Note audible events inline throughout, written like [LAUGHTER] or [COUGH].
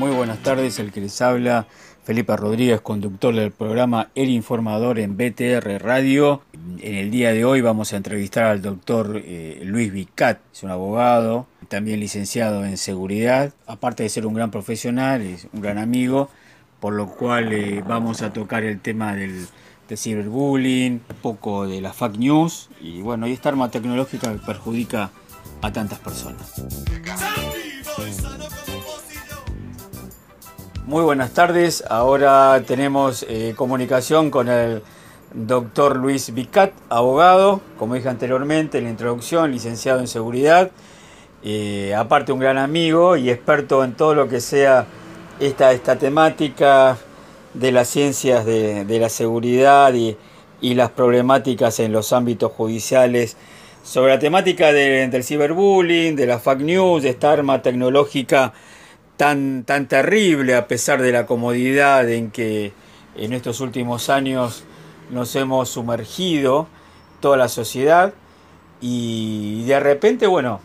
Muy buenas tardes, el que les habla Felipe Rodríguez, conductor del programa El Informador en BTR Radio. En el día de hoy vamos a entrevistar al doctor eh, Luis Vicat, es un abogado, también licenciado en seguridad, aparte de ser un gran profesional, es un gran amigo, por lo cual eh, vamos a tocar el tema del, ciberbullying, un poco de la fake news y bueno, y esta arma tecnológica que perjudica a tantas personas. Muy buenas tardes, ahora tenemos eh, comunicación con el doctor Luis Vicat, abogado, como dije anteriormente en la introducción, licenciado en seguridad, eh, aparte un gran amigo y experto en todo lo que sea esta, esta temática de las ciencias de, de la seguridad y, y, las problemáticas en los ámbitos judiciales. Sobre la temática de, del ciberbullying, de la fake news, de esta arma tecnológica tan, tan terrible a pesar de la comodidad en que en estos últimos años nos hemos sumergido toda la sociedad y de repente, bueno,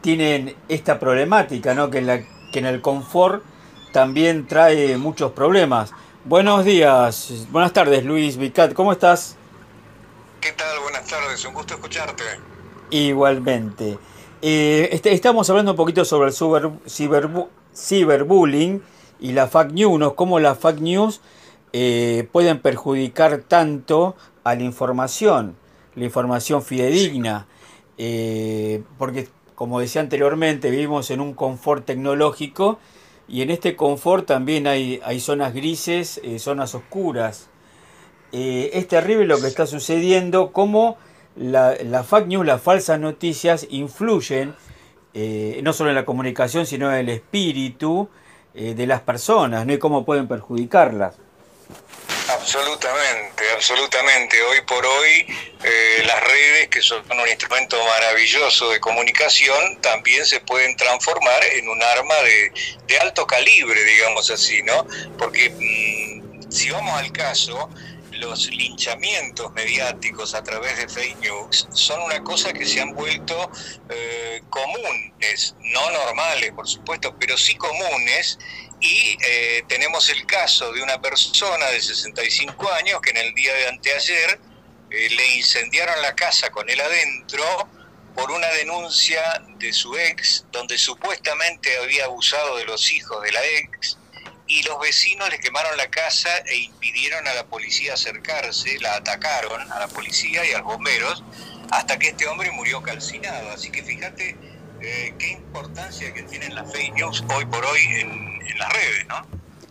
tienen esta problemática, ¿no? Que en, la, que en el confort también trae muchos problemas. Buenos días, buenas tardes Luis Vicat, ¿cómo estás? ¿Qué tal? Buenas tardes, un gusto escucharte. Igualmente. Eh, este, estamos hablando un poquito sobre el ciber, ciber, ciberbullying y la fake news, cómo las fake news eh, pueden perjudicar tanto a la información, la información fidedigna, eh, porque como decía anteriormente, vivimos en un confort tecnológico y en este confort también hay, hay zonas grises, eh, zonas oscuras. Es terrible lo que está sucediendo, cómo la, la fake news, las falsas noticias influyen eh, no solo en la comunicación, sino en el espíritu eh, de las personas, ¿no? Y cómo pueden perjudicarlas. Absolutamente, absolutamente. Hoy por hoy eh, las redes, que son un instrumento maravilloso de comunicación, también se pueden transformar en un arma de, alto calibre, digamos así, ¿no? Porque mmm, si vamos al caso, los linchamientos mediáticos a través de fake news son una cosa que se han vuelto eh, comunes, no normales, por supuesto, pero sí comunes. Y eh, tenemos el caso de una persona de 65 años que en el día de anteayer eh, le incendiaron la casa con él adentro por una denuncia de su ex, donde supuestamente había abusado de los hijos de la ex y los vecinos le quemaron la casa e impidieron a la policía acercarse, la atacaron a la policía y a los bomberos, hasta que este hombre murió calcinado. Así que fíjate eh, qué importancia que tienen las fake news hoy por hoy en, las redes, ¿no?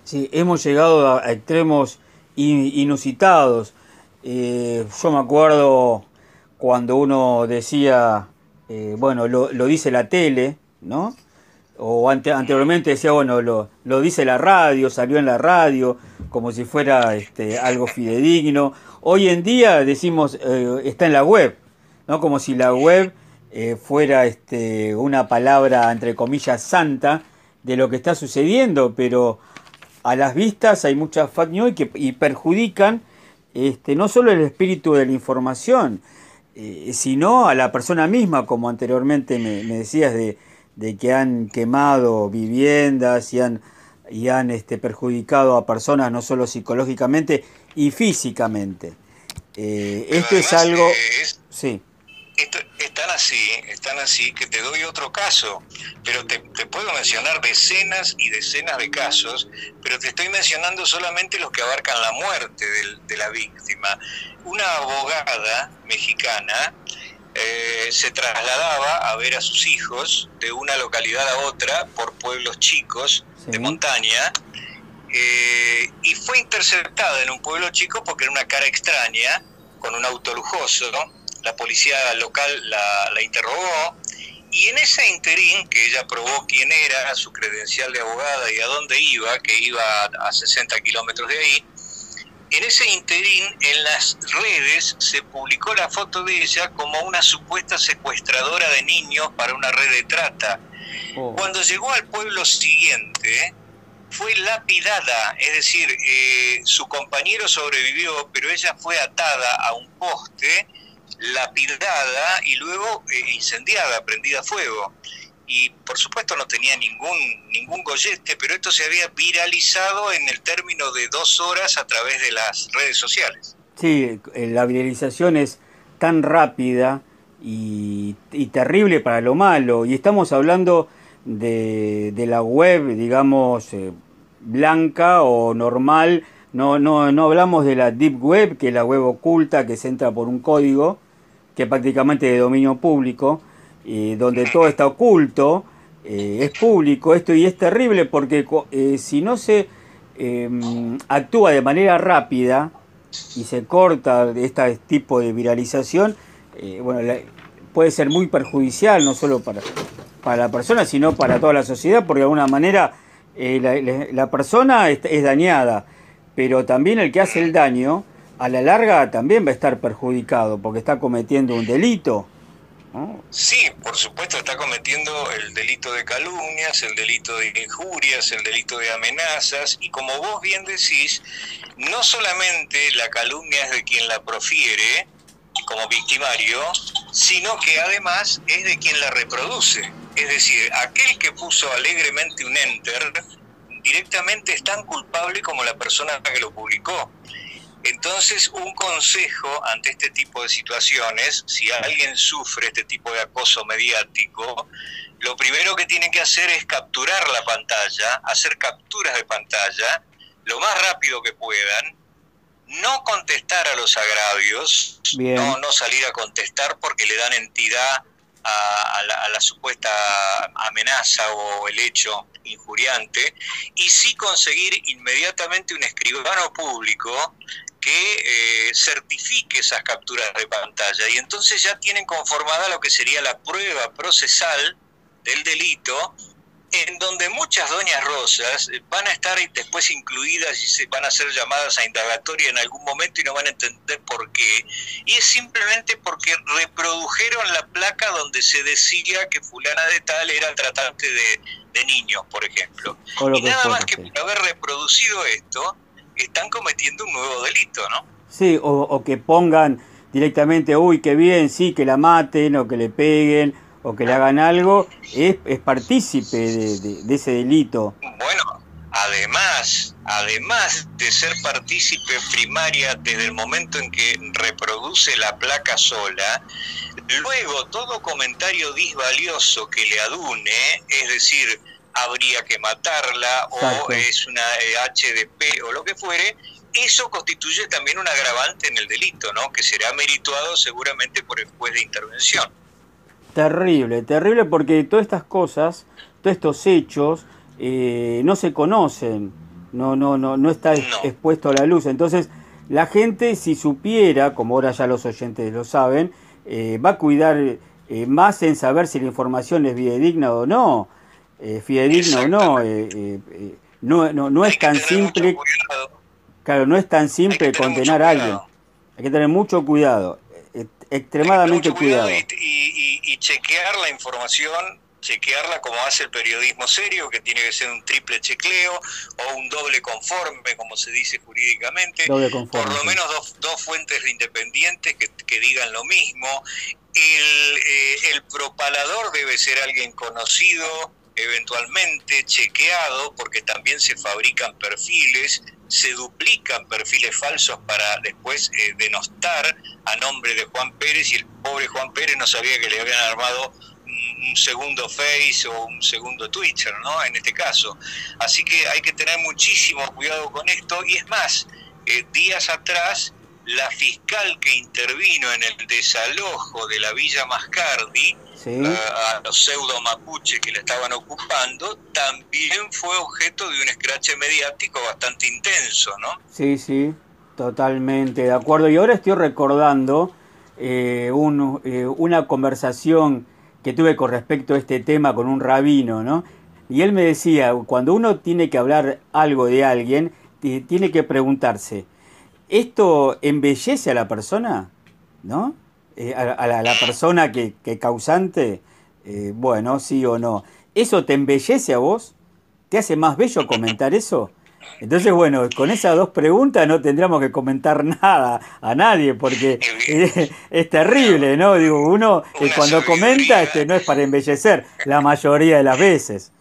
Sí, hemos llegado a extremos inusitados. Eh, yo me acuerdo cuando uno decía, eh, bueno, lo, lo dice la tele, ¿no? O ante, anteriormente decía, bueno, lo, lo, dice la radio, salió en la radio, como si fuera este, algo fidedigno. Hoy en día decimos, eh, está en la web, ¿no? Como si la web eh, fuera este, una palabra, entre comillas, santa de lo que está sucediendo, pero a las vistas hay muchas fake news que, y perjudican este, no solo el espíritu de la información, eh, sino a la persona misma, como anteriormente me, me decías, de de que han quemado viviendas y han, y han este, perjudicado a personas no solo psicológicamente y físicamente. Eh, esto es algo... Es, sí. Esto, están así, están así, que te doy otro caso, pero te, te, puedo mencionar decenas y decenas de casos, pero te estoy mencionando solamente los que abarcan la muerte de, de la víctima. Una abogada mexicana eh, se trasladaba a ver a sus hijos de una localidad a otra por pueblos chicos sí. de montaña eh, y fue interceptada en un pueblo chico porque era una cara extraña, con un auto lujoso. La policía local la, la interrogó y en ese interín que ella probó quién era, su credencial de abogada y a dónde iba, que iba a 60 kilómetros de ahí, en ese interín en las redes se publicó la foto de ella como una supuesta secuestradora de niños para una red de trata. Oh. Cuando llegó al pueblo siguiente, fue lapidada, es decir, eh, su compañero sobrevivió, pero ella fue atada a un poste, lapidada y luego eh, incendiada, prendida a fuego. Y por supuesto no tenía ningún, ningún gollete, pero esto se había viralizado en el término de dos horas a través de las redes sociales. Sí, eh, la viralización es tan rápida y, terrible para lo malo, y estamos hablando de, de la web, digamos, eh, blanca o normal, no, no, no hablamos de la deep web, que es la web oculta que se entra por un código, que es prácticamente de dominio público, donde todo está oculto, eh, es público esto y es terrible porque eh, si no se em, actúa de manera rápida y se corta este tipo de viralización, eh, bueno, puede ser muy perjudicial no solo para, para la persona, sino para toda la sociedad, porque de alguna manera la, persona es dañada, pero también el que hace el daño, a la larga también va a estar perjudicado, porque está cometiendo un delito. Sí, por supuesto está cometiendo el delito de calumnias, el delito de injurias, el delito de amenazas y como vos bien decís, no solamente la calumnia es de quien la profiere como victimario, sino que además es de quien la reproduce. Es decir, aquel que puso alegremente un enter directamente es tan culpable como la persona que lo publicó. Entonces, un consejo ante este tipo de situaciones, si alguien sufre este tipo de acoso mediático, lo primero que tienen que hacer es capturar la pantalla, hacer capturas de pantalla lo más rápido que puedan, no contestar a los agravios, no, no salir a contestar porque le dan entidad a, la, supuesta amenaza o el hecho injuriante, y sí conseguir inmediatamente un escribano público que eh, certifique esas capturas de pantalla y entonces ya tienen conformada lo que sería la prueba procesal del delito en donde muchas doñas rosas van a estar después incluidas y se van a ser llamadas a indagatoria en algún momento y no van a entender por qué. Y es simplemente porque reprodujeron la placa donde se decía que fulana de tal era tratante de, de niños, por ejemplo. Y nada más que por haber reproducido esto, están cometiendo un nuevo delito, ¿no? Sí, o, que pongan directamente, uy, qué bien, sí, que la maten o que le peguen o que le hagan algo, es, es partícipe de, ese delito. Bueno, además, además de ser partícipe primaria desde el momento en que reproduce la placa sola, luego todo comentario disvalioso que le adune, es decir, habría que matarla o es una HDP eh, o lo que fuere, eso constituye también un agravante en el delito, ¿no? Que será merituado seguramente por el juez de intervención. Terrible, terrible porque todas estas cosas, todos estos hechos eh, no se conocen, no, no, no, no está expuesto a la luz. Entonces, la gente, si supiera, como ahora ya los oyentes lo saben, eh, va a cuidar más en saber si la información es digna o no eh, fidedigno o no, eh, eh, eh, no, no, no es tan simple. Claro, no es tan simple condenar a alguien. Hay que tener mucho cuidado, extremadamente cuidado. Y, chequear la información chequearla como hace el periodismo serio, que tiene que ser un triple chequeo o un doble conforme, como se dice jurídicamente. Por lo menos dos, dos fuentes independientes que, que, digan lo mismo. El, el propalador debe ser alguien conocido, eventualmente chequeado, porque también se fabrican perfiles, se duplican perfiles falsos para después eh, denostar a nombre de Juan Pérez y el pobre Juan Pérez no sabía que le habían armado un segundo Face o un segundo Twitter, ¿no? En este caso. Así que hay que tener muchísimo cuidado con esto y es más, eh, días atrás la fiscal que intervino en el desalojo de la Villa Mascardi, a, los pseudo mapuches que le estaban ocupando, también fue objeto de un escrache mediático bastante intenso, ¿no? Sí, sí, totalmente de acuerdo. Y ahora estoy recordando eh, eh, una conversación que tuve con respecto a este tema con un rabino, ¿no? Y él me decía, cuando uno tiene que hablar algo de alguien, tiene que preguntarse, ¿esto embellece a la persona? ¿No? Eh, a, la, persona que, que causante, eh, bueno, sí o no. ¿Eso te embellece a vos? ¿Te hace más bello comentar eso? Entonces, bueno, con esas dos preguntas no tendríamos que comentar [LAUGHS] nada a nadie, porque es, terrible, ¿no? Digo, uno eh, cuando comenta este, no es para embellecer, la mayoría de las veces.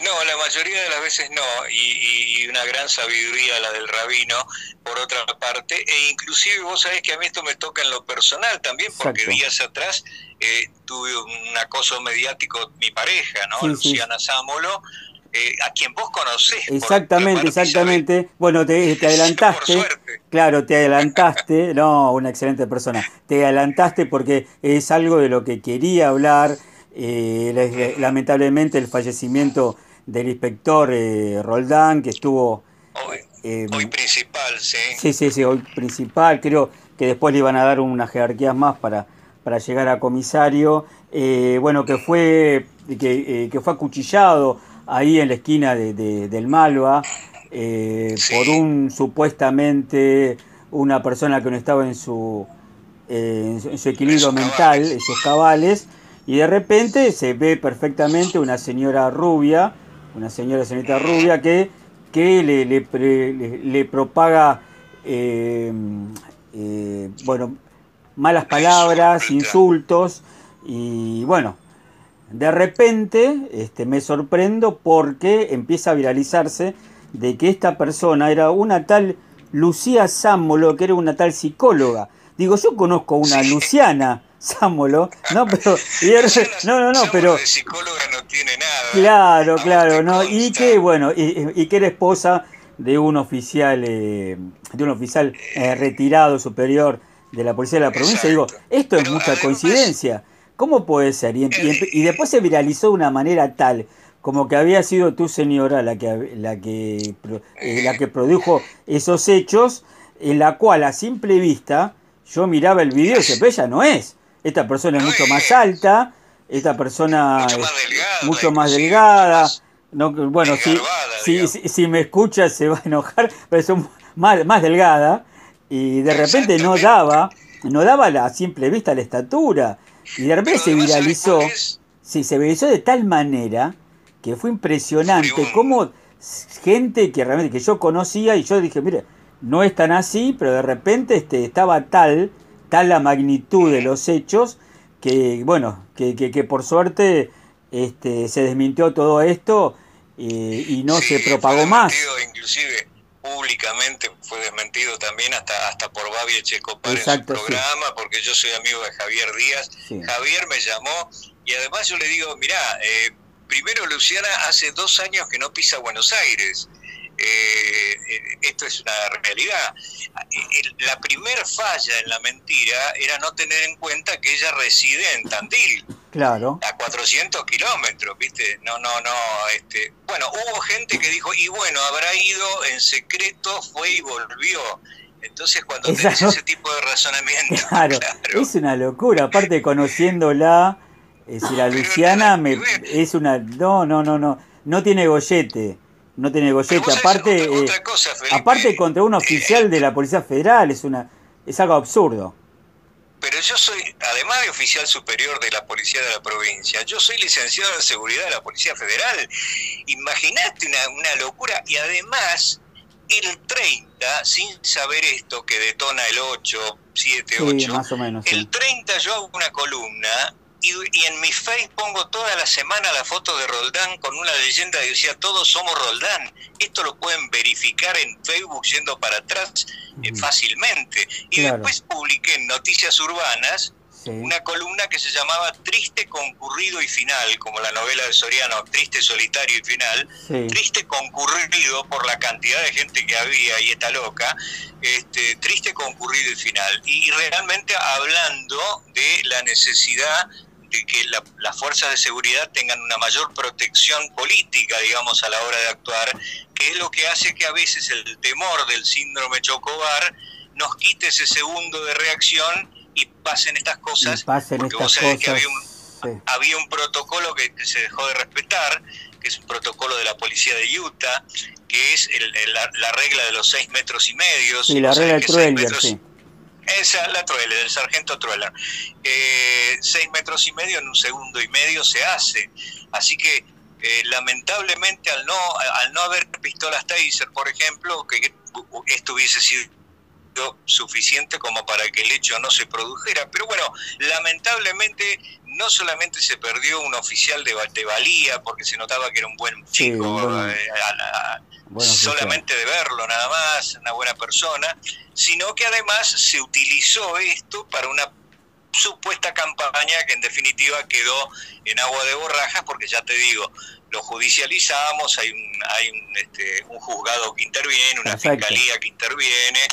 No, la mayoría de las veces no, y, una gran sabiduría la del rabino, por otra parte, e inclusive vos sabés que a mí esto me toca en lo personal también, porque días atrás eh, tuve un acoso mediático mi pareja, ¿no? Luciana Sámolo, eh, a quien vos conocés. Exactamente, exactamente. Bueno, te, te [LAUGHS] adelantaste. Claro, te adelantaste. No, una excelente persona. Te adelantaste porque es algo de lo que quería hablar. Eh, lamentablemente el fallecimiento del inspector eh, Roldán, que estuvo... Hoy, eh, hoy principal, sí. Sí, sí, sí, hoy principal. Creo que después le iban a dar unas jerarquías más para, para llegar a comisario. bueno, que fue, que, que fue acuchillado ahí en la esquina de, del Malva, por un supuestamente una persona que no estaba en su, en su equilibrio mental, en sus cabales, y de repente se ve perfectamente una señora rubia, una señora señorita rubia que, que le, le, propaga eh, bueno, malas palabras, insultos, y bueno, de repente este, me sorprendo porque empieza a viralizarse de que esta persona era una tal Lucía Sámolo, que era una tal psicóloga. Digo, yo conozco una Luciana Sámolo, no, pero no, no, no, pero psicóloga no tiene nada. Claro, claro, no, y que bueno, y, que era esposa de un oficial, eh, de un oficial eh, retirado superior de la policía de la provincia. Digo, esto es mucha coincidencia. ¿Cómo puede ser? Y, después se viralizó de una manera tal como que había sido tu señora la que, la que, eh, la que produjo esos hechos, en la cual a simple vista yo miraba el video y decía, pero ella no es. Esta persona es mucho más alta, esta persona es mucho más delgada. No, bueno, si, si, si, me escucha se va a enojar, pero es más, más delgada. Y de repente no daba, no daba la, a simple vista la estatura. Y de repente se viralizó, sí, se viralizó de tal manera que fue impresionante como gente que realmente que yo conocía y yo dije, mire, no es tan así, pero de repente este, estaba tal, tal la magnitud de los hechos que, bueno, que, que, por suerte este, se desmintió todo esto eh, y no se propagó más. Inclusive públicamente fue desmentido también hasta hasta por Babi Echecopar en su programa, porque yo soy amigo de Javier Díaz. Javier me llamó y además yo le digo, mira, eh, primero Luciana hace dos años que no pisa Buenos Aires. Eh, eh, esto es una realidad. La primera falla en la mentira era no tener en cuenta que ella reside en Tandil. Claro. A 400 kilómetros, ¿viste? No, no, no. Este, bueno, hubo gente que dijo, y bueno, habrá ido en secreto, fue y volvió. Entonces, cuando tenés ese tipo de razonamiento. [LAUGHS] Claro, es una locura. Aparte, conociéndola, eh, si la Luciana me, es una. No, no, no, no. No tiene gollete. No tiene gollete. Aparte, eh, aparte contra un oficial de la Policía Federal, es, una, es algo absurdo pero yo soy, además de oficial superior de la Policía de la Provincia, yo soy licenciado en Seguridad de la Policía Federal. Imagínate una, una locura. Y además, el 30, sin saber esto que detona el 8, 7, 8, más o menos, el 30 yo hago una columna y, en mi face pongo toda la semana la foto de Roldán con una leyenda que decía todos somos Roldán. Esto lo pueden verificar en Facebook yendo para atrás eh, fácilmente. Y después publiqué en Noticias Urbanas una columna que se llamaba Triste concurrido y final, como la novela de Soriano, Triste solitario y final. Triste concurrido por la cantidad de gente que había y está loca. Este, triste concurrido y final. y realmente hablando de la necesidad que las fuerzas de seguridad tengan una mayor protección política, digamos, a la hora de actuar, que es lo que hace que a veces el temor del síndrome Chocobar nos quite ese segundo de reacción y pasen estas cosas. porque vos sabés que había un, había un protocolo que, se dejó de respetar, que es un protocolo de la policía de Utah, que es la, regla de los seis metros y medio. Y la regla del sí esa la Truelle, del sargento Trueller. Eh, seis metros y medio en un segundo y medio se hace. Así que eh, lamentablemente al no, al no haber pistolas Taser, por ejemplo, que esto hubiese sido suficiente como para que el hecho no se produjera. Pero bueno, lamentablemente no solamente se perdió un oficial de, valía, porque se notaba que era un buen chico, eh, solamente de verlo nada más, una buena persona, sino que además se utilizó esto para una supuesta campaña que en definitiva quedó en agua de borrajas, porque ya te digo, lo judicializamos, hay un, hay un, este, un juzgado que interviene, una fiscalía que interviene,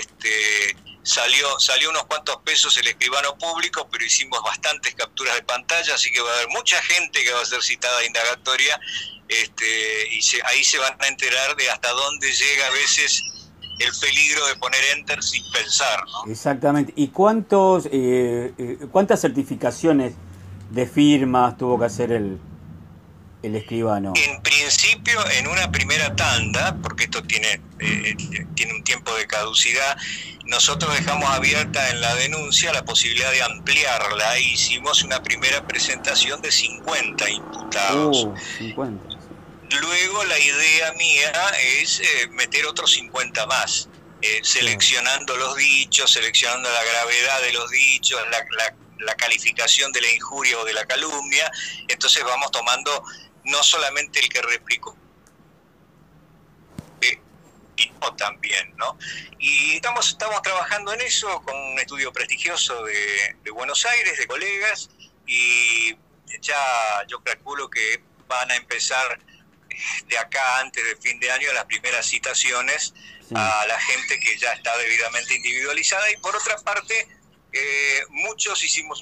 este, salió, salió unos cuantos pesos el escribano público, pero hicimos bastantes capturas de pantalla, así que va a haber mucha gente que va a ser citada a indagatoria este, y ahí se van a enterar de hasta dónde llega a veces el peligro de poner enter sin pensar. Exactamente. ¿Y cuántos, eh, eh, cuántas certificaciones de firmas tuvo que hacer el, el escribano? En principio, en una primera tanda, porque esto tiene, eh, tiene un tiempo de caducidad, nosotros dejamos abierta en la denuncia la posibilidad de ampliarla e hicimos una primera presentación de 50 imputados. Uh, 50. Luego la idea mía es eh, meter otros 50 más. Eh, seleccionando los dichos, seleccionando la gravedad de los dichos, la, la, calificación de la injuria o de la calumnia. Entonces vamos tomando no solamente el que replicó, eh, también, ¿no? Y estamos, estamos trabajando en eso con un estudio prestigioso de, de Buenos Aires, de colegas, y ya yo calculo que van a empezar de acá antes del fin de año las primeras citaciones a la gente que ya está debidamente individualizada y por otra parte eh, muchos hicimos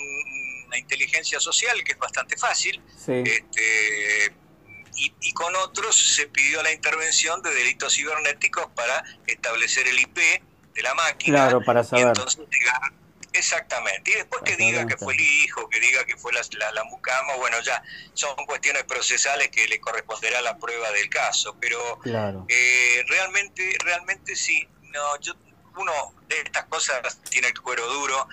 una inteligencia social que es bastante fácil este, y, con otros se pidió la intervención de delitos cibernéticos para establecer el IP de la máquina claro, para saber. y entonces Exactamente. Y después que diga que fue el hijo, que diga que fue la, la, mucama, bueno, ya son cuestiones procesales que le corresponderá la prueba del caso. Pero eh, realmente, realmente sí. No, yo, uno de estas cosas tiene el cuero duro.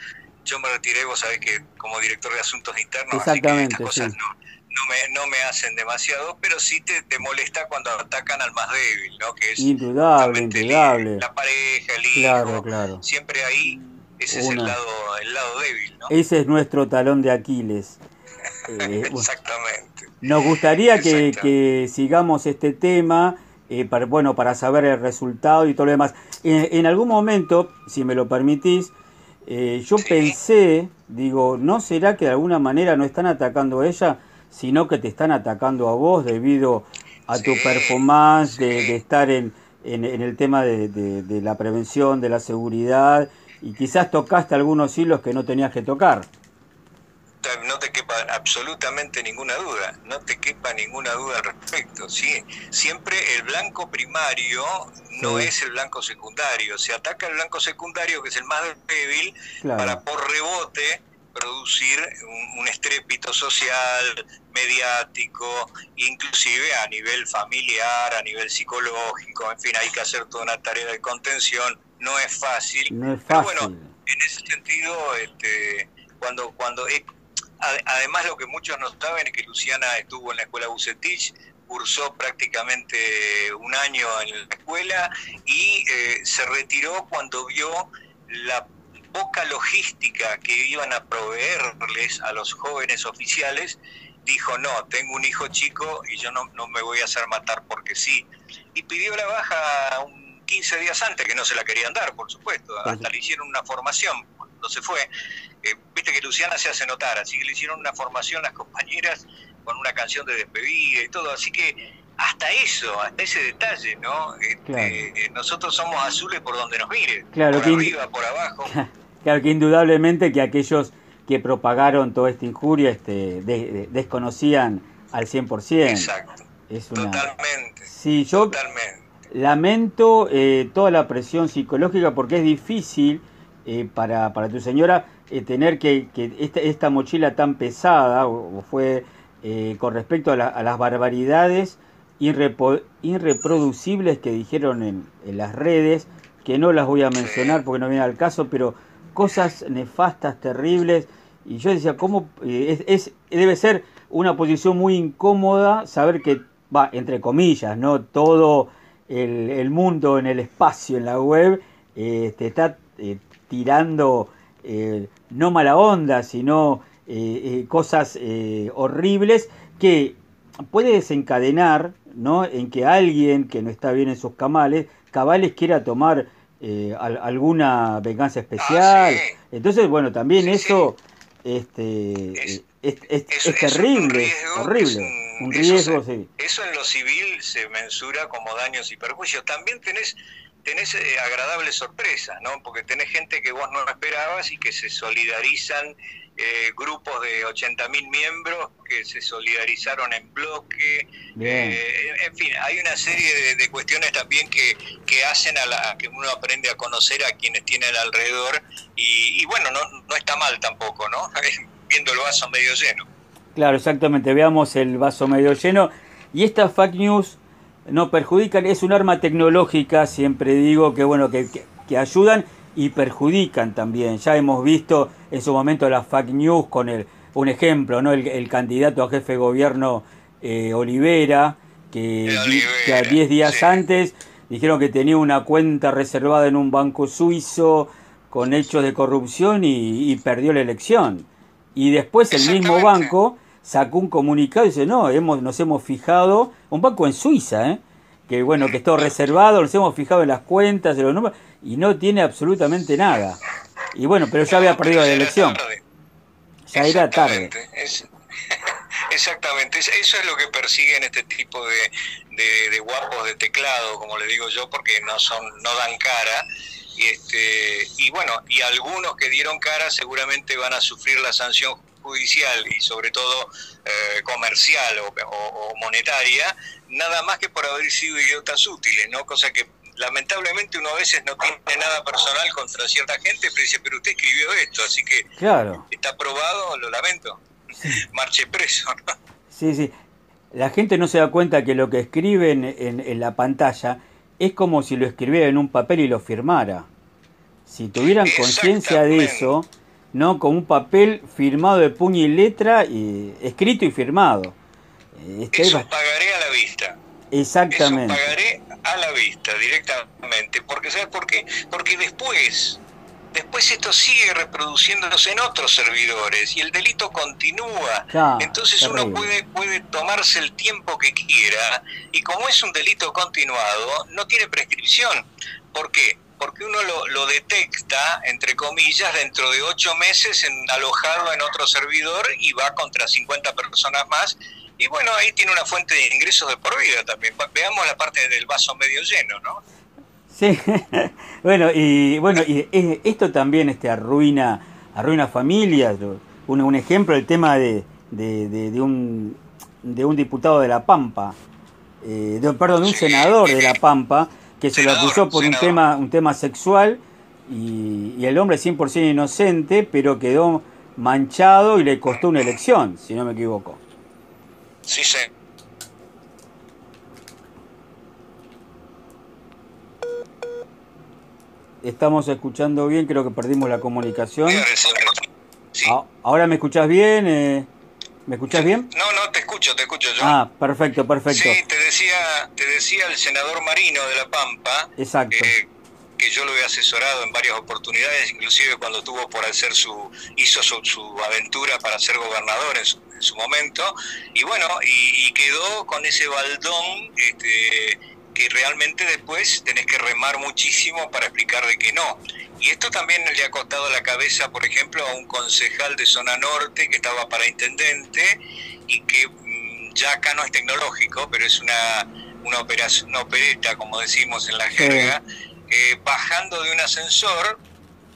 Yo me retiré, vos sabés que como director de asuntos internos, así que estas cosas no, no, me, no me hacen demasiado, pero sí te, te molesta cuando atacan al más débil, ¿no? Que es indudable, indudable. la pareja, el hijo, claro, siempre ahí ese es el lado, el lado débil, ¿no? Ese es nuestro talón de Aquiles. [LAUGHS] Eh, Exactamente. Nos gustaría que, sigamos este tema, eh, para, bueno, para saber el resultado y todo lo demás. En, algún momento, si me lo permitís, eh, yo pensé, digo, ¿no será que de alguna manera no están atacando a ella, sino que te están atacando a vos debido a tu performance de, estar en, en, el tema de, de la prevención, de la seguridad y quizás tocaste algunos hilos que no tenías que tocar. No absolutamente ninguna duda, no te quepa ninguna duda al respecto. ¿sí? Siempre el blanco primario no es el blanco secundario, se ataca el blanco secundario, que es el más débil, para por rebote producir un, estrépito social, mediático, inclusive a nivel familiar, a nivel psicológico, en fin, hay que hacer toda una tarea de contención no es fácil. Pero bueno, en ese sentido, este, cuando, cuando además lo que muchos no saben es que Luciana estuvo en la escuela Bucetich, cursó prácticamente un año en la escuela y eh, se retiró cuando vio la poca logística que iban a proveerles a los jóvenes oficiales, dijo, no, tengo un hijo chico y yo no, no me voy a hacer matar porque sí. Y pidió la baja un 15 días antes, que no se la querían dar, por supuesto. Hasta le hicieron una formación cuando se fue. Eh, viste que Luciana se hace notar, así que le hicieron una formación las compañeras con una canción de despedida y todo. Así que hasta eso, hasta ese detalle, ¿no? Este, eh, nosotros somos azules por donde nos mire, claro, por arriba, por abajo. [LAUGHS] claro que indudablemente que aquellos que propagaron toda esta injuria este, desconocían al 100%. Exacto. Es Totalmente. Sí, yo Totalmente Lamento eh, toda la presión psicológica porque es difícil eh, para, para, tu señora eh, tener que, que esta, esta, mochila tan pesada, o, fue con respecto a, las barbaridades irreproducibles que dijeron en, en, las redes, que no las voy a mencionar porque no viene al caso, pero cosas nefastas, terribles, Y yo decía, ¿cómo es, es, debe ser una posición muy incómoda saber que, va, entre comillas, ¿no? Todo el, el mundo en el espacio, en la web, eh, te está eh, tirando eh, no mala onda, sino cosas horribles que puede desencadenar ¿no? en que alguien que no está bien en sus camales, cabales quiera tomar alguna venganza especial. Ah, Entonces, bueno, también eso este, es, terrible, horrible. Un, riesgo, eso, eso en lo civil se mensura como daños y perjuicios. También tenés tenés eh, agradables sorpresas, ¿no? Porque tenés gente que vos no esperabas y que se solidarizan, eh, grupos de 80.000 miembros que se solidarizaron en bloque. Eh, en fin, hay una serie de, cuestiones también que, que hacen a, la, que uno aprende a conocer a quienes tienen alrededor y, y bueno, no, no está mal tampoco, ¿no? [LAUGHS] Viendo el vaso medio lleno. Claro, exactamente, veamos el vaso medio lleno. Y esta fake news no perjudican, es un arma tecnológica, siempre digo que bueno, que, que, ayudan y perjudican también. Ya hemos visto en su momento las fake news con el, un ejemplo, ¿no? El, candidato a jefe de gobierno eh, Olivera, que, que a 10 días antes dijeron que tenía una cuenta reservada en un banco suizo con hechos de corrupción y, perdió la elección. Y después el mismo banco sacó un comunicado y dice, no, hemos, nos hemos fijado, un banco en Suiza, ¿eh? que bueno, que está reservado, nos hemos fijado en las cuentas, de los números, y no tiene absolutamente nada. Y bueno, pero ya había perdido la elección. Ya era tarde. Exactamente, [LAUGHS] eso es lo que persiguen este tipo de, de, guapos de teclado, como le digo yo, porque no son no dan cara. Y, este, y bueno, y algunos que dieron cara seguramente van a sufrir la sanción judicial y sobre todo eh, comercial o, monetaria, nada más que por haber sido idiotas útiles, ¿no? Cosa que lamentablemente uno a veces no tiene nada personal contra cierta gente, pero dice, pero usted escribió esto, así que claro. está aprobado, lo lamento. [LAUGHS] Marche preso, ¿no? Sí, sí. La gente no se da cuenta que lo que escribe en, en la pantalla es como si lo escribiera en un papel y lo firmara. Si tuvieran conciencia de eso, ¿no? Con un papel firmado de puño y letra, y, escrito y firmado. Este Eso pagaré a la vista. Exactamente. Eso pagaré a la vista directamente. Porque, ¿sabes por qué? Porque después, después esto sigue reproduciéndose en otros servidores y el delito continúa. Entonces uno puede, puede tomarse el tiempo que quiera y como es un delito continuado, no tiene prescripción. ¿Por qué? Porque uno lo, detecta, entre comillas, dentro de ocho meses en, alojado en otro servidor y va contra 50 personas más. Y bueno, ahí tiene una fuente de ingresos de por vida también. Veamos la parte del vaso medio lleno, ¿no? Sí, [LAUGHS] bueno, y bueno, y esto también este, arruina, arruina familias. Un, un ejemplo, el tema de, de, un, de un diputado de La Pampa, eh, de, perdón, de un senador de La Pampa, que se lo acusó por un tema, un tema sexual y, el hombre 100% inocente, pero quedó manchado y le costó una elección, si no me equivoco. Sí, sí. Estamos escuchando bien, creo que perdimos la comunicación. Ahora me escuchás bien. Eh, ¿Me escuchás bien? No, no, te escucho, te escucho yo. Ah, perfecto, perfecto. Sí, te decía, te decía el senador Marino de La Pampa. Exacto. Eh, que yo lo he asesorado en varias oportunidades, inclusive cuando tuvo por hacer su, hizo su, aventura para ser gobernador en su, momento, y bueno, y, quedó con ese baldón este, que realmente después tenés que remar muchísimo para explicar de que no. Y esto también le ha costado la cabeza, por ejemplo, a un concejal de zona norte que estaba para intendente y que mm, ya acá no es tecnológico, pero es una, una, operación, una opereta, como decimos en la jerga, eh, bajando de un ascensor,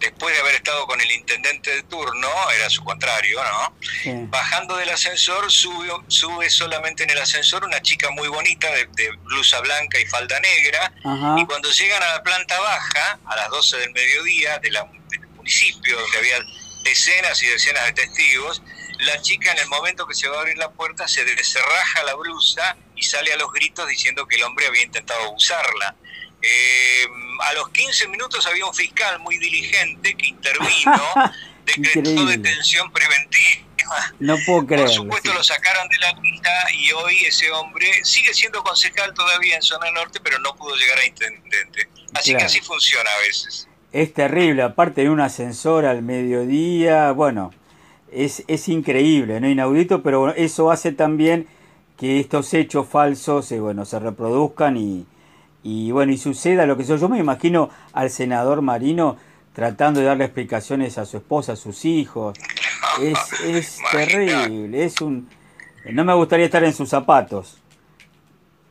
después de haber estado con el intendente de turno, era su contrario, ¿no? Bajando del ascensor, sube, sube solamente en el ascensor una chica muy bonita de, blusa blanca y falda negra, y cuando llegan a la planta baja, a las 12 del mediodía de la, del municipio, donde había decenas y decenas de testigos, la chica en el momento que se va a abrir la puerta se descerraja la blusa y sale a los gritos diciendo que el hombre había intentado abusarla. Eh, a los 15 minutos había un fiscal muy diligente que intervino [LAUGHS] decretó detención preventiva. No puedo creerlo. Por supuesto lo sacaron de la lista y hoy ese hombre sigue siendo concejal todavía en zona norte, pero no pudo llegar a intendente. Así que así funciona a veces. Es terrible, aparte de un ascensor al mediodía, bueno, es, es increíble, no inaudito, pero eso hace también que estos hechos falsos eh, bueno, se reproduzcan y, y bueno, y suceda lo que sea. Yo me imagino al senador Marino tratando de darle explicaciones a su esposa, a sus hijos. Es, es terrible, es un... No me gustaría estar en sus zapatos.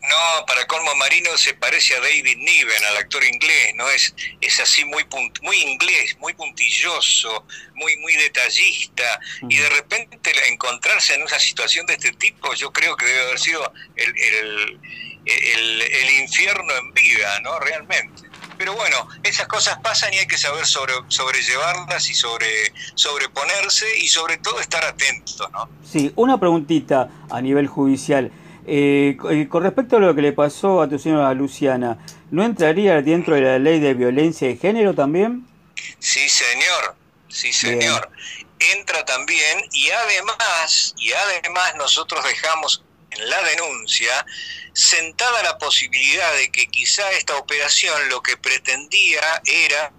No, para colmo Marino se parece a David Niven, al actor inglés, ¿no? Es, es así muy muy inglés, muy puntilloso, muy, muy detallista, y de repente encontrarse en una situación de este tipo, yo creo que debe haber sido el, el, el, el infierno en vida, ¿no? Realmente. Pero bueno, esas cosas pasan y hay que saber sobre, sobrellevarlas y sobre sobreponerse y sobre todo estar atentos, ¿no? Sí, una preguntita a nivel judicial. Eh, eh, con respecto a lo que le pasó a tu señora Luciana, ¿no entraría dentro de la ley de violencia de género también? Sí, señor, sí, señor. Entra también y además, y además nosotros dejamos en la denuncia sentada la posibilidad de que quizá esta operación lo que pretendía era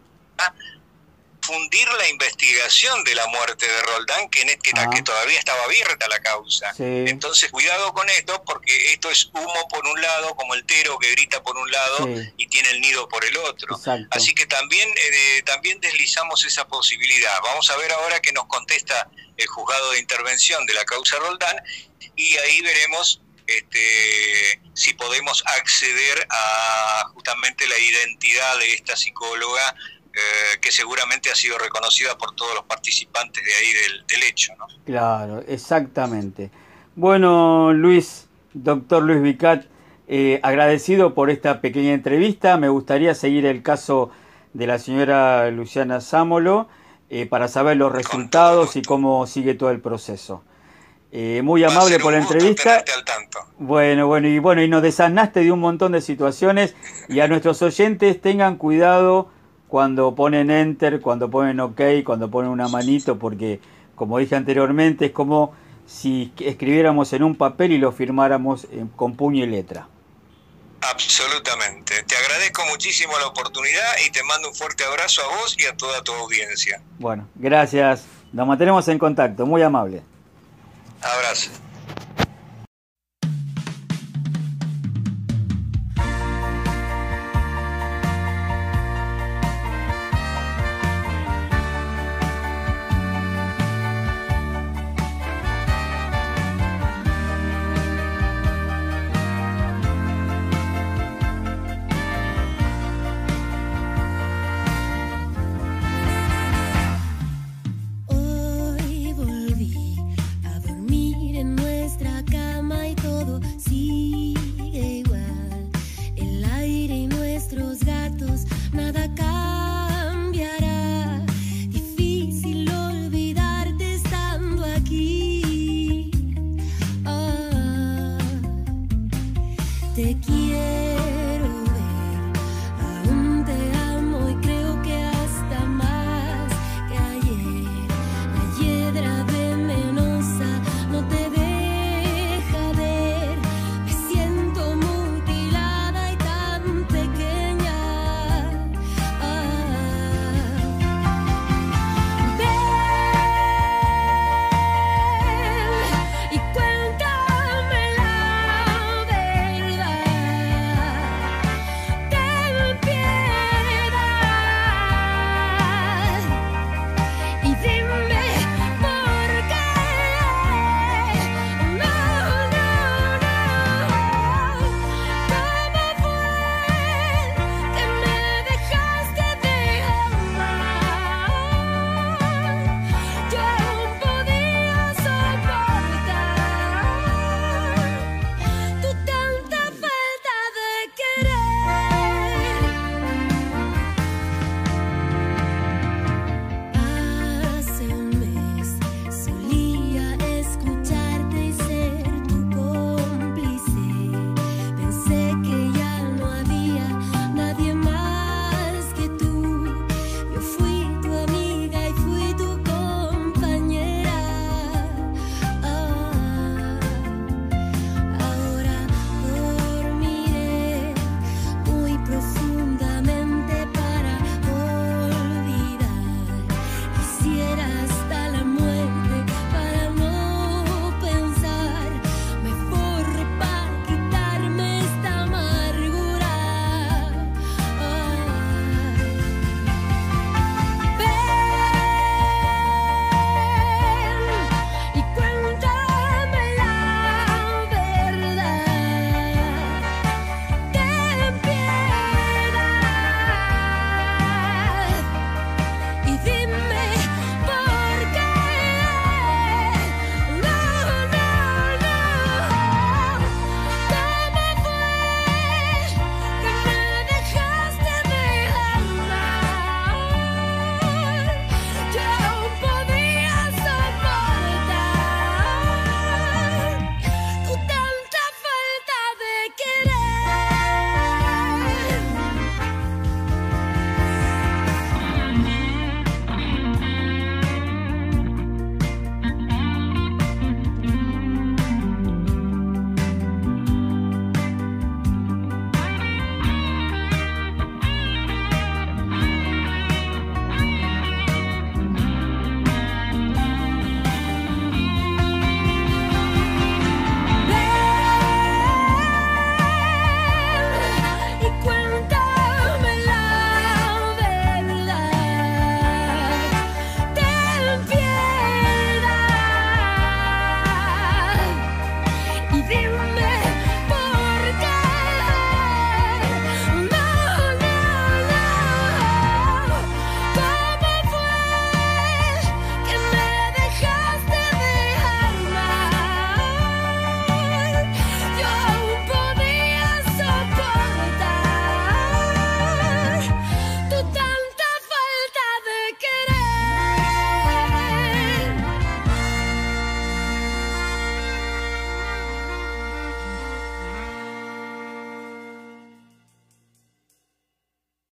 fundir la investigación de la muerte de Roldán, que, que, ah. que todavía estaba abierta la causa. Entonces, cuidado con esto, porque esto es humo por un lado, como el tero que grita por un lado y tiene el nido por el otro. Así que también, eh, también deslizamos esa posibilidad. Vamos a ver ahora que nos contesta el juzgado de intervención de la causa Roldán y ahí veremos este, si podemos acceder a justamente la identidad de esta psicóloga eh, que seguramente ha sido reconocida por todos los participantes de ahí del, hecho. ¿no? Claro, exactamente. Bueno, Luis, doctor Luis Vicat, eh, agradecido por esta pequeña entrevista. Me gustaría seguir el caso de la señora Luciana Sámolo eh, para saber los resultados y cómo sigue todo el proceso. muy amable por la entrevista. Bueno, bueno, y bueno, y nos desanaste de un montón de situaciones y a nuestros oyentes tengan cuidado cuando ponen enter, cuando ponen ok, cuando ponen una manito, porque como dije anteriormente es como si escribiéramos en un papel y lo firmáramos con puño y letra. Absolutamente. Te agradezco muchísimo la oportunidad y te mando un fuerte abrazo a vos y a toda tu audiencia. Bueno, gracias. Nos mantenemos en contacto. Muy amable. Abrazo.